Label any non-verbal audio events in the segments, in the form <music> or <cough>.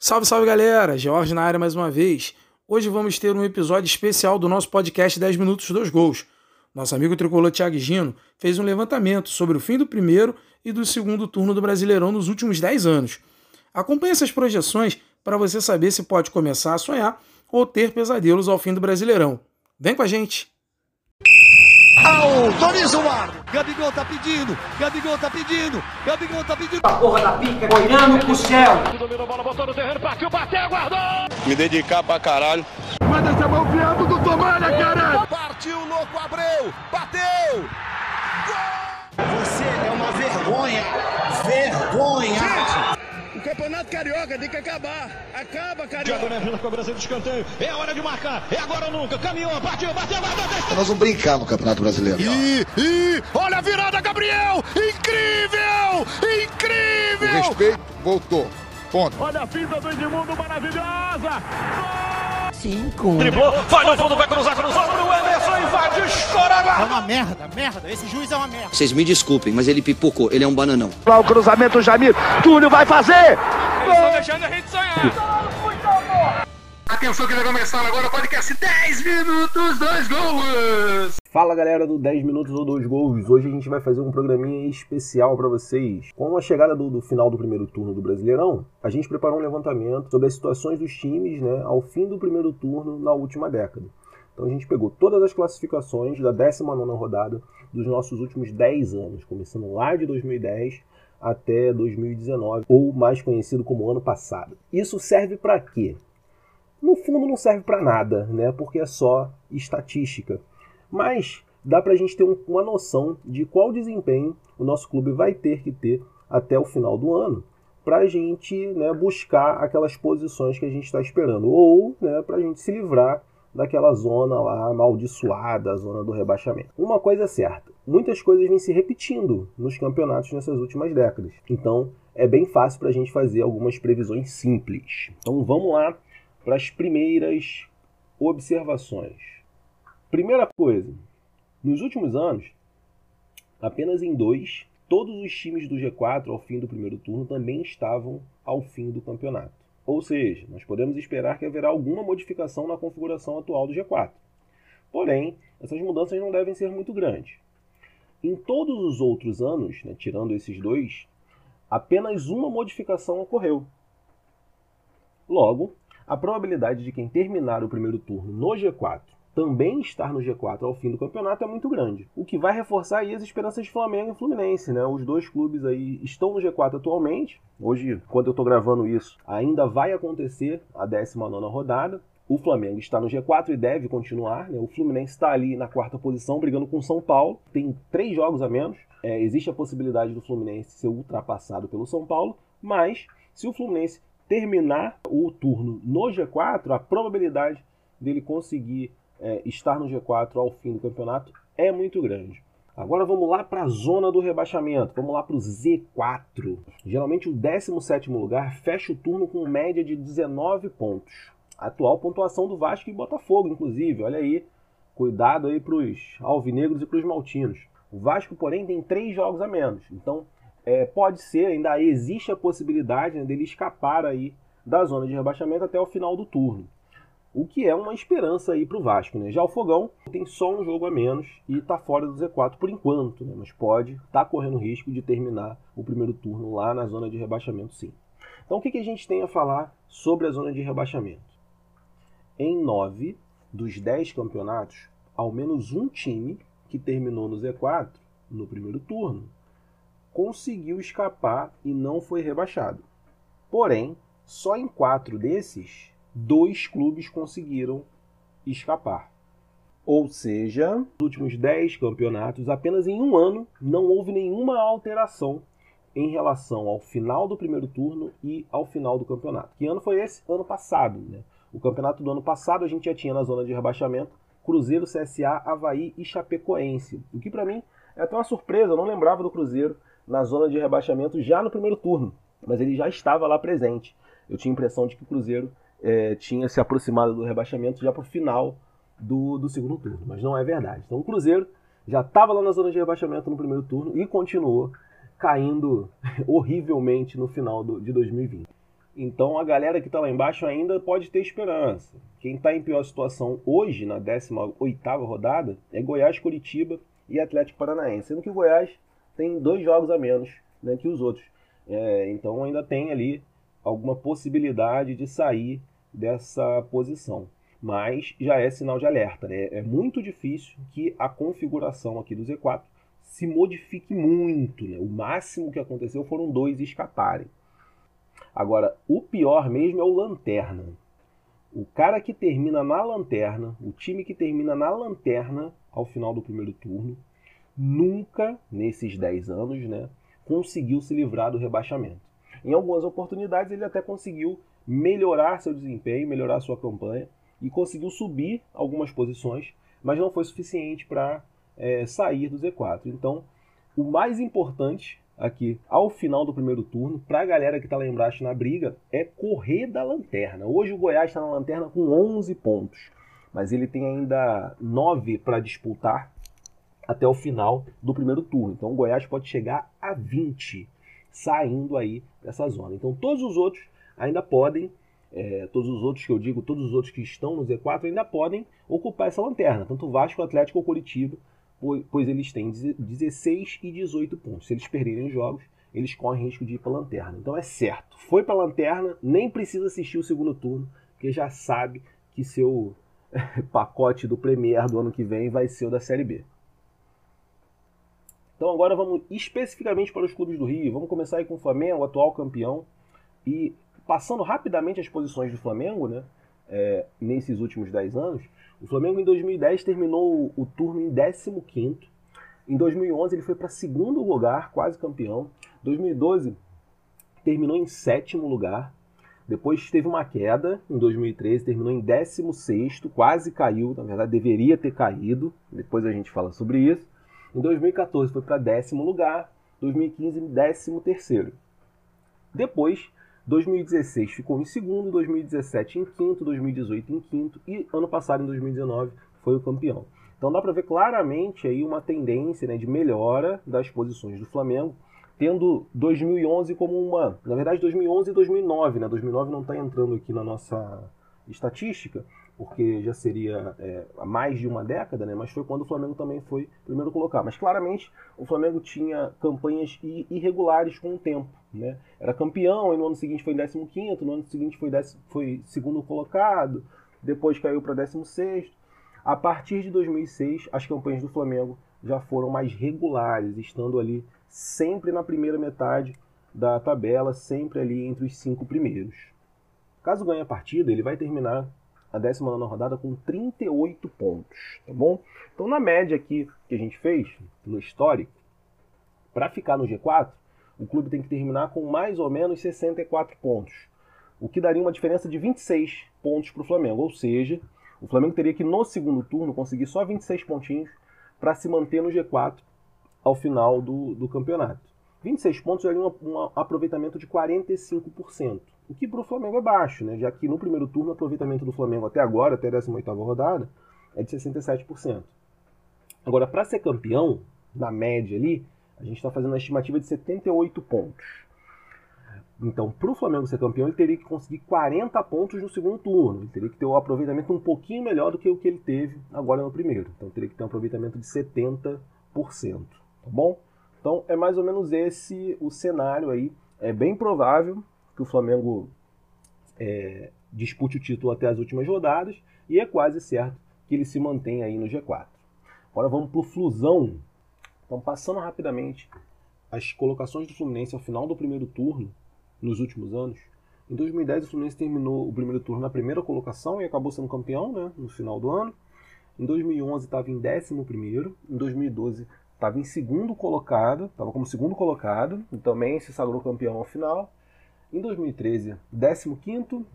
Salve, salve galera! George na área mais uma vez. Hoje vamos ter um episódio especial do nosso podcast 10 Minutos dos Gols. Nosso amigo tricolor Thiago Gino fez um levantamento sobre o fim do primeiro e do segundo turno do Brasileirão nos últimos 10 anos. Acompanhe essas projeções para você saber se pode começar a sonhar ou ter pesadelos ao fim do Brasileirão. Vem com a gente! Autoriza o ar. Gabigol tá pedindo. Gabigol tá pedindo. Gabigol tá pedindo. A porra da pica olhando pro céu. Dominou a bola, botou no terreno, partiu, bateu, guardou. Me dedicar pra caralho. Manda essa mão fiado do Tomalha, caralho. Partiu, louco, Abreu. Bateu. Você é uma vergonha. Vergonha. O Campeonato Carioca tem que acabar. Acaba, Carioca. Thiago Neves na cobrança de escanteio. É hora de marcar. É agora ou nunca. Caminhou, partiu, bateu, bateu. Nós vamos brincar no Campeonato Brasileiro. E, e, olha a virada, Gabriel! Incrível! O Incrível! respeito voltou. Ponto. Olha a finta do Edmundo maravilhosa. Cinco. Driblou, vai no fundo, vai cruzar, cruzou É uma merda, merda. Esse juiz é uma merda. Vocês me desculpem, mas ele pipocou. Ele é um bananão. Lá o cruzamento, Jamir. Túlio vai fazer! Estão deixando a gente sonhar. Atenção que vai começar agora o podcast 10 Minutos, dois gols! Fala galera do 10 Minutos ou 2 Gols. Hoje a gente vai fazer um programinha especial para vocês. Com a chegada do, do, final do primeiro turno do Brasileirão, a gente preparou um levantamento sobre as situações dos times né, ao fim do primeiro turno na última década. Então a gente pegou todas as classificações da 19 rodada dos nossos últimos 10 anos, começando lá de 2010 até 2019, ou mais conhecido como ano passado. Isso serve para quê? No fundo não serve para nada, né? Porque é só estatística. Mas dá para a gente ter um, uma noção de qual desempenho o nosso clube vai ter que ter até o final do ano para a gente né, buscar aquelas posições que a gente está esperando ou né, para a gente se livrar daquela zona lá amaldiçoada, a zona do rebaixamento. Uma coisa é certa, muitas coisas vêm se repetindo nos campeonatos nessas últimas décadas. Então é bem fácil para a gente fazer algumas previsões simples. Então vamos lá para as primeiras observações. Primeira coisa, nos últimos anos, apenas em dois, todos os times do G4 ao fim do primeiro turno também estavam ao fim do campeonato. Ou seja, nós podemos esperar que haverá alguma modificação na configuração atual do G4. Porém, essas mudanças não devem ser muito grandes. Em todos os outros anos, né, tirando esses dois, apenas uma modificação ocorreu. Logo, a probabilidade de quem terminar o primeiro turno no G4 também estar no G4 ao fim do campeonato é muito grande. O que vai reforçar aí as esperanças de Flamengo e Fluminense, né? Os dois clubes aí estão no G4 atualmente. Hoje, quando eu estou gravando isso, ainda vai acontecer a 19 rodada. O Flamengo está no G4 e deve continuar. Né? O Fluminense está ali na quarta posição, brigando com o São Paulo. Tem três jogos a menos. É, existe a possibilidade do Fluminense ser ultrapassado pelo São Paulo, mas se o Fluminense terminar o turno no G4, a probabilidade dele conseguir é, estar no G4 ao fim do campeonato é muito grande. Agora vamos lá para a zona do rebaixamento, vamos lá para o Z4. Geralmente o 17º lugar fecha o turno com média de 19 pontos. A atual pontuação do Vasco e Botafogo, inclusive, olha aí. Cuidado aí para os alvinegros e para os maltinos. O Vasco, porém, tem três jogos a menos. Então, é, pode ser, ainda existe a possibilidade né, dele escapar aí da zona de rebaixamento até o final do turno. O que é uma esperança aí para o Vasco. Né? Já o Fogão tem só um jogo a menos e está fora do Z4 por enquanto, né? mas pode estar tá correndo risco de terminar o primeiro turno lá na zona de rebaixamento, sim. Então o que, que a gente tem a falar sobre a zona de rebaixamento? Em nove dos dez campeonatos, ao menos um time que terminou no Z4 no primeiro turno conseguiu escapar e não foi rebaixado. Porém, só em quatro desses, dois clubes conseguiram escapar. Ou seja, nos últimos dez campeonatos, apenas em um ano, não houve nenhuma alteração em relação ao final do primeiro turno e ao final do campeonato. Que ano foi esse? Ano passado. Né? O campeonato do ano passado a gente já tinha na zona de rebaixamento Cruzeiro, CSA, Havaí e Chapecoense. O que para mim é até uma surpresa, eu não lembrava do Cruzeiro na zona de rebaixamento já no primeiro turno, mas ele já estava lá presente. Eu tinha a impressão de que o Cruzeiro é, tinha se aproximado do rebaixamento já para o final do, do segundo turno, mas não é verdade. Então o Cruzeiro já estava lá na zona de rebaixamento no primeiro turno e continuou caindo <laughs> horrivelmente no final do, de 2020. Então a galera que está lá embaixo ainda pode ter esperança. Quem está em pior situação hoje, na 18ª rodada, é Goiás, Curitiba e Atlético Paranaense. Sendo que o Goiás tem dois jogos a menos né, que os outros. É, então ainda tem ali alguma possibilidade de sair dessa posição. Mas já é sinal de alerta. Né? É muito difícil que a configuração aqui do Z4 se modifique muito. Né? O máximo que aconteceu foram dois escaparem. Agora, o pior mesmo é o lanterna. O cara que termina na lanterna, o time que termina na lanterna ao final do primeiro turno, nunca, nesses 10 anos, né, conseguiu se livrar do rebaixamento. Em algumas oportunidades ele até conseguiu melhorar seu desempenho, melhorar sua campanha e conseguiu subir algumas posições, mas não foi suficiente para é, sair do Z4. Então, o mais importante aqui ao final do primeiro turno, para a galera que está lá embaixo na briga, é correr da lanterna. Hoje o Goiás está na lanterna com 11 pontos, mas ele tem ainda 9 para disputar até o final do primeiro turno. Então o Goiás pode chegar a 20 saindo aí dessa zona. Então todos os outros ainda podem, é, todos os outros que eu digo, todos os outros que estão no Z4 ainda podem ocupar essa lanterna, tanto o Vasco, o Atlético ou Curitiba pois eles têm 16 e 18 pontos. Se eles perderem os jogos, eles correm risco de ir para a lanterna. Então é certo. Foi para a lanterna, nem precisa assistir o segundo turno, porque já sabe que seu <laughs> pacote do Premier do ano que vem vai ser o da Série B. Então agora vamos especificamente para os clubes do Rio. Vamos começar aí com o Flamengo, atual campeão. E passando rapidamente as posições do Flamengo, né? É, nesses últimos 10 anos, o Flamengo em 2010 terminou o turno em 15º. Em 2011 ele foi para segundo lugar, quase campeão. 2012 terminou em sétimo lugar. Depois teve uma queda em 2013, terminou em 16, quase caiu, na verdade deveria ter caído. Depois a gente fala sobre isso. Em 2014 foi para décimo lugar, 2015 décimo terceiro. Depois 2016 ficou em segundo, 2017 em quinto, 2018 em quinto e ano passado, em 2019, foi o campeão. Então dá para ver claramente aí uma tendência né, de melhora das posições do Flamengo, tendo 2011 como uma, na verdade 2011 e 2009, né? 2009 não está entrando aqui na nossa estatística, porque já seria é, há mais de uma década, né? mas foi quando o Flamengo também foi primeiro colocar. Mas claramente o Flamengo tinha campanhas irregulares com o tempo. Né? Era campeão, e no ano seguinte foi 15, no ano seguinte foi, décimo, foi segundo colocado, depois caiu para 16. A partir de 2006, as campanhas do Flamengo já foram mais regulares, estando ali sempre na primeira metade da tabela, sempre ali entre os cinco primeiros. Caso ganhe a partida, ele vai terminar a 19 rodada com 38 pontos, tá bom? Então, na média aqui que a gente fez, no histórico, para ficar no G4, o clube tem que terminar com mais ou menos 64 pontos, o que daria uma diferença de 26 pontos para o Flamengo, ou seja, o Flamengo teria que no segundo turno conseguir só 26 pontinhos para se manter no G4 ao final do, do campeonato. 26 pontos daria um, um aproveitamento de 45% o que para o Flamengo é baixo, né? já que no primeiro turno o aproveitamento do Flamengo até agora, até a 18ª rodada, é de 67%. Agora, para ser campeão, na média ali, a gente está fazendo a estimativa de 78 pontos. Então, para o Flamengo ser campeão, ele teria que conseguir 40 pontos no segundo turno. Ele teria que ter um aproveitamento um pouquinho melhor do que o que ele teve agora no primeiro. Então, teria que ter um aproveitamento de 70%. Tá bom? Então, é mais ou menos esse o cenário aí. É bem provável que o Flamengo é, dispute o título até as últimas rodadas e é quase certo que ele se mantém aí no G4. Agora vamos para o Flusão. Então, passando rapidamente as colocações do Fluminense ao final do primeiro turno nos últimos anos. Em 2010, o Fluminense terminou o primeiro turno na primeira colocação e acabou sendo campeão né, no final do ano. Em 2011 estava em 11. Em 2012 estava em segundo colocado, estava como segundo colocado e também se sagrou campeão ao final. Em 2013, 15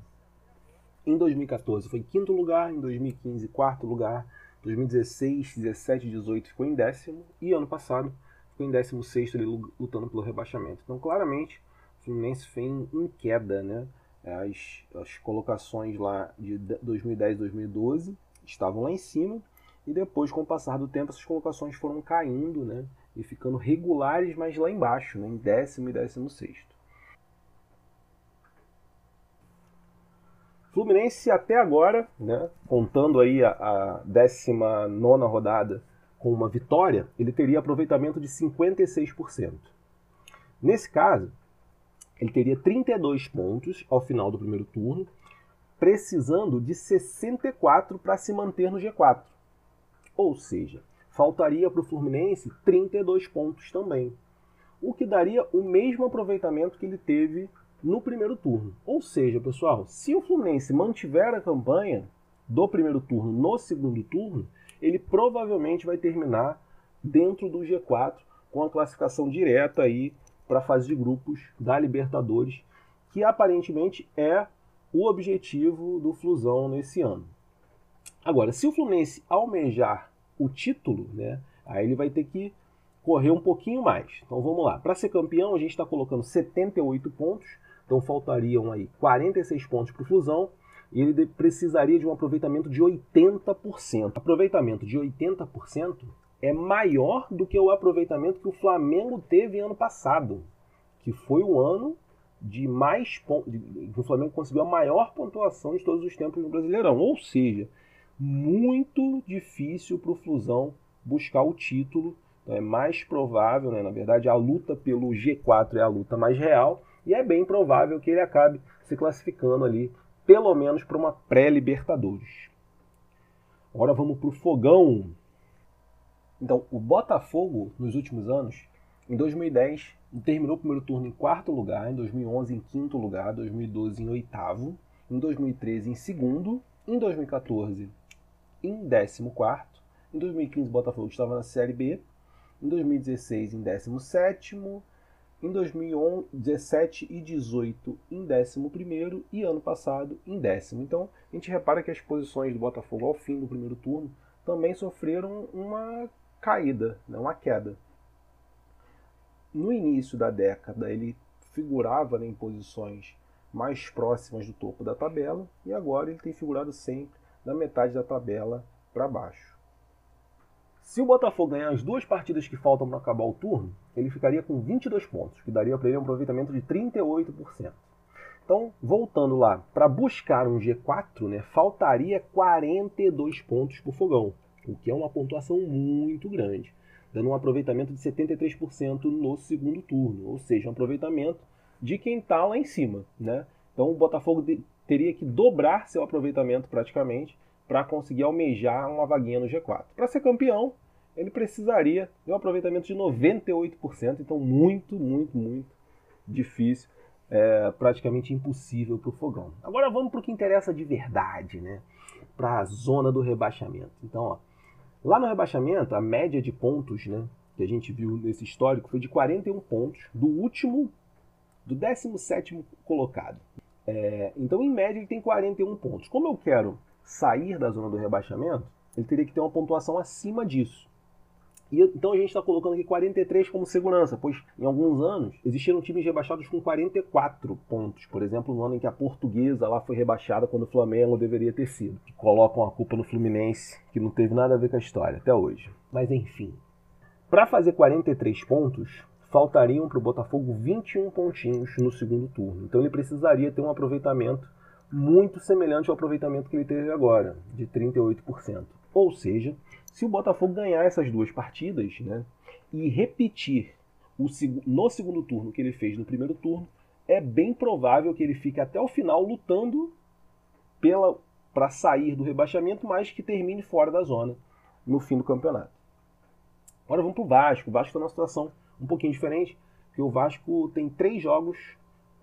em 2014 foi em quinto lugar, em 2015 quarto lugar, 2016, 17, 18 ficou em décimo e ano passado ficou em 16 ali lutando pelo rebaixamento. Então claramente o Fluminense vem em queda, né? As, as colocações lá de 2010 2012 estavam lá em cima e depois com o passar do tempo essas colocações foram caindo, né? E ficando regulares, mas lá embaixo, né? em décimo e décimo sexto. Fluminense até agora, né, contando aí a, a 19 rodada com uma vitória, ele teria aproveitamento de 56%. Nesse caso, ele teria 32 pontos ao final do primeiro turno, precisando de 64 para se manter no G4. Ou seja, faltaria para o Fluminense 32 pontos também, o que daria o mesmo aproveitamento que ele teve no primeiro turno. Ou seja, pessoal, se o Fluminense mantiver a campanha do primeiro turno no segundo turno, ele provavelmente vai terminar dentro do G4 com a classificação direta aí para a fase de grupos da Libertadores, que aparentemente é o objetivo do Flusão nesse ano. Agora, se o Fluminense almejar o título, né, aí ele vai ter que correr um pouquinho mais. Então vamos lá. Para ser campeão, a gente está colocando 78 pontos então faltariam aí 46 pontos para o Flusão e ele precisaria de um aproveitamento de 80%. Aproveitamento de 80% é maior do que o aproveitamento que o Flamengo teve ano passado, que foi o ano de mais pontos, o Flamengo conseguiu a maior pontuação de todos os tempos no Brasileirão. Ou seja, muito difícil para o Flusão buscar o título. Então é mais provável, né? na verdade, a luta pelo G4 é a luta mais real e é bem provável que ele acabe se classificando ali, pelo menos para uma pré-Libertadores. Agora vamos para o fogão. Então, o Botafogo, nos últimos anos, em 2010, terminou o primeiro turno em quarto lugar, em 2011 em quinto lugar, 2012 em oitavo, em 2013 em segundo, em 2014 em décimo quarto, em 2015 o Botafogo estava na Série B, em 2016 em décimo sétimo, em 2017 e 18 em 11 e ano passado em décimo. Então a gente repara que as posições do Botafogo ao fim do primeiro turno também sofreram uma caída, né, uma queda. No início da década ele figurava né, em posições mais próximas do topo da tabela e agora ele tem figurado sempre da metade da tabela para baixo. Se o Botafogo ganhar as duas partidas que faltam para acabar o turno, ele ficaria com 22 pontos, que daria para ele um aproveitamento de 38%. Então, voltando lá, para buscar um G4, né, faltaria 42 pontos para o Fogão, o que é uma pontuação muito grande, dando um aproveitamento de 73% no segundo turno, ou seja, um aproveitamento de quem está lá em cima. Né? Então, o Botafogo teria que dobrar seu aproveitamento praticamente para conseguir almejar uma vaguinha no G4. Para ser campeão, ele precisaria de um aproveitamento de 98%, então muito, muito, muito difícil, é, praticamente impossível para o Fogão. Agora vamos para o que interessa de verdade, né? para a zona do rebaixamento. Então, ó, lá no rebaixamento, a média de pontos né, que a gente viu nesse histórico foi de 41 pontos do último, do 17 colocado. É, então, em média, ele tem 41 pontos. Como eu quero sair da zona do rebaixamento, ele teria que ter uma pontuação acima disso. E, então a gente está colocando aqui 43 como segurança, pois em alguns anos existiram times rebaixados com 44 pontos. Por exemplo, no ano em que a portuguesa lá foi rebaixada quando o Flamengo deveria ter sido. Que colocam a culpa no Fluminense, que não teve nada a ver com a história até hoje. Mas enfim. Para fazer 43 pontos, faltariam para o Botafogo 21 pontinhos no segundo turno. Então ele precisaria ter um aproveitamento muito semelhante ao aproveitamento que ele teve agora, de 38%. Ou seja, se o Botafogo ganhar essas duas partidas né, e repetir o, no segundo turno que ele fez no primeiro turno, é bem provável que ele fique até o final lutando para sair do rebaixamento, mas que termine fora da zona no fim do campeonato. Agora vamos para o Vasco. O Vasco está numa situação um pouquinho diferente, porque o Vasco tem três jogos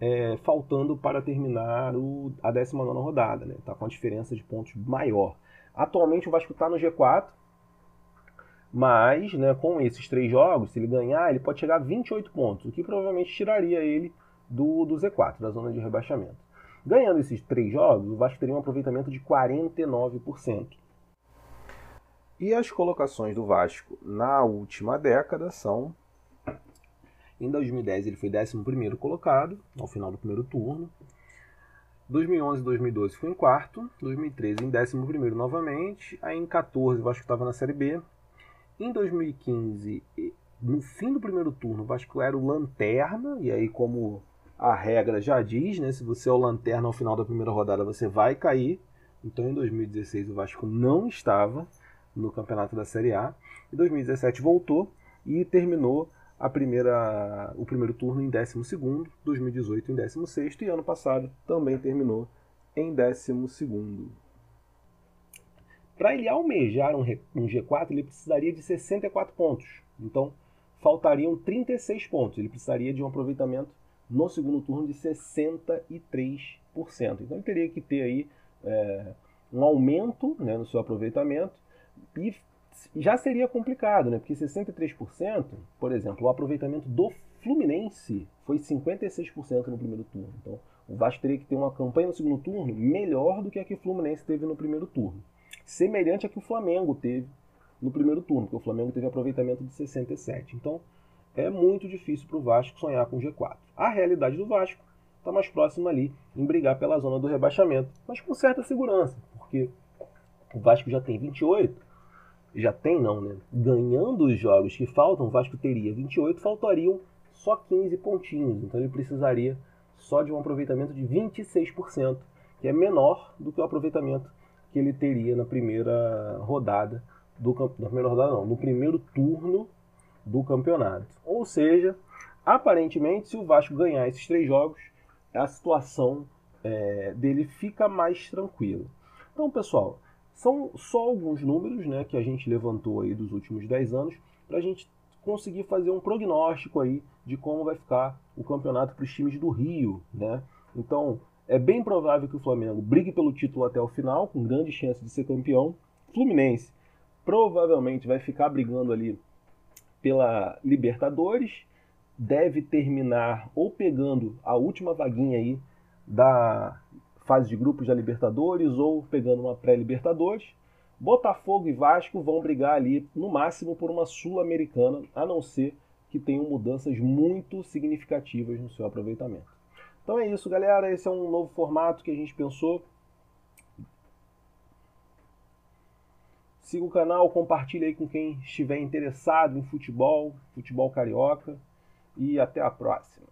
é, faltando para terminar o, a 19 rodada, né? Tá com a diferença de pontos maior. Atualmente o Vasco está no G4, mas né, com esses três jogos, se ele ganhar, ele pode chegar a 28 pontos, o que provavelmente tiraria ele do, do Z4, da zona de rebaixamento. Ganhando esses três jogos, o Vasco teria um aproveitamento de 49%. E as colocações do Vasco na última década são em 2010 ele foi 11º colocado, ao final do primeiro turno. 2011 e 2012 foi em quarto. 2013 em 11º novamente. Aí em 14 o Vasco estava na Série B. Em 2015, no fim do primeiro turno, o Vasco era o lanterna. E aí como a regra já diz, né? Se você é o lanterna ao final da primeira rodada, você vai cair. Então em 2016 o Vasco não estava no campeonato da Série A. Em 2017 voltou e terminou a primeira, o primeiro turno em 12, 2018 em 16 e ano passado também terminou em 12. Para ele almejar um, um G4, ele precisaria de 64 pontos. Então, faltariam 36 pontos. Ele precisaria de um aproveitamento no segundo turno de 63%. Então, ele teria que ter aí é, um aumento né, no seu aproveitamento e já seria complicado, né? Porque 63%, por exemplo, o aproveitamento do Fluminense foi 56% no primeiro turno. Então, o Vasco teria que ter uma campanha no segundo turno melhor do que a que o Fluminense teve no primeiro turno. Semelhante a que o Flamengo teve no primeiro turno, porque o Flamengo teve aproveitamento de 67. Então, é muito difícil para o Vasco sonhar com G4. A realidade do Vasco está mais próxima ali em brigar pela zona do rebaixamento, mas com certa segurança, porque o Vasco já tem 28 já tem não, né? Ganhando os jogos que faltam, o Vasco teria 28, faltariam só 15 pontinhos. Então ele precisaria só de um aproveitamento de 26%, que é menor do que o aproveitamento que ele teria na primeira rodada do na primeira rodada não, no primeiro turno do campeonato. Ou seja, aparentemente, se o Vasco ganhar esses três jogos, a situação é, dele fica mais tranquila. Então, pessoal, são só alguns números né, que a gente levantou aí dos últimos 10 anos para a gente conseguir fazer um prognóstico aí de como vai ficar o campeonato para os times do Rio. Né? Então, é bem provável que o Flamengo brigue pelo título até o final, com grande chance de ser campeão. Fluminense provavelmente vai ficar brigando ali pela Libertadores, deve terminar ou pegando a última vaguinha aí da fase de grupos da Libertadores ou pegando uma pré-Libertadores. Botafogo e Vasco vão brigar ali no máximo por uma Sul-Americana, a não ser que tenham mudanças muito significativas no seu aproveitamento. Então é isso, galera. Esse é um novo formato que a gente pensou. Siga o canal, compartilhe aí com quem estiver interessado em futebol, futebol carioca. E até a próxima.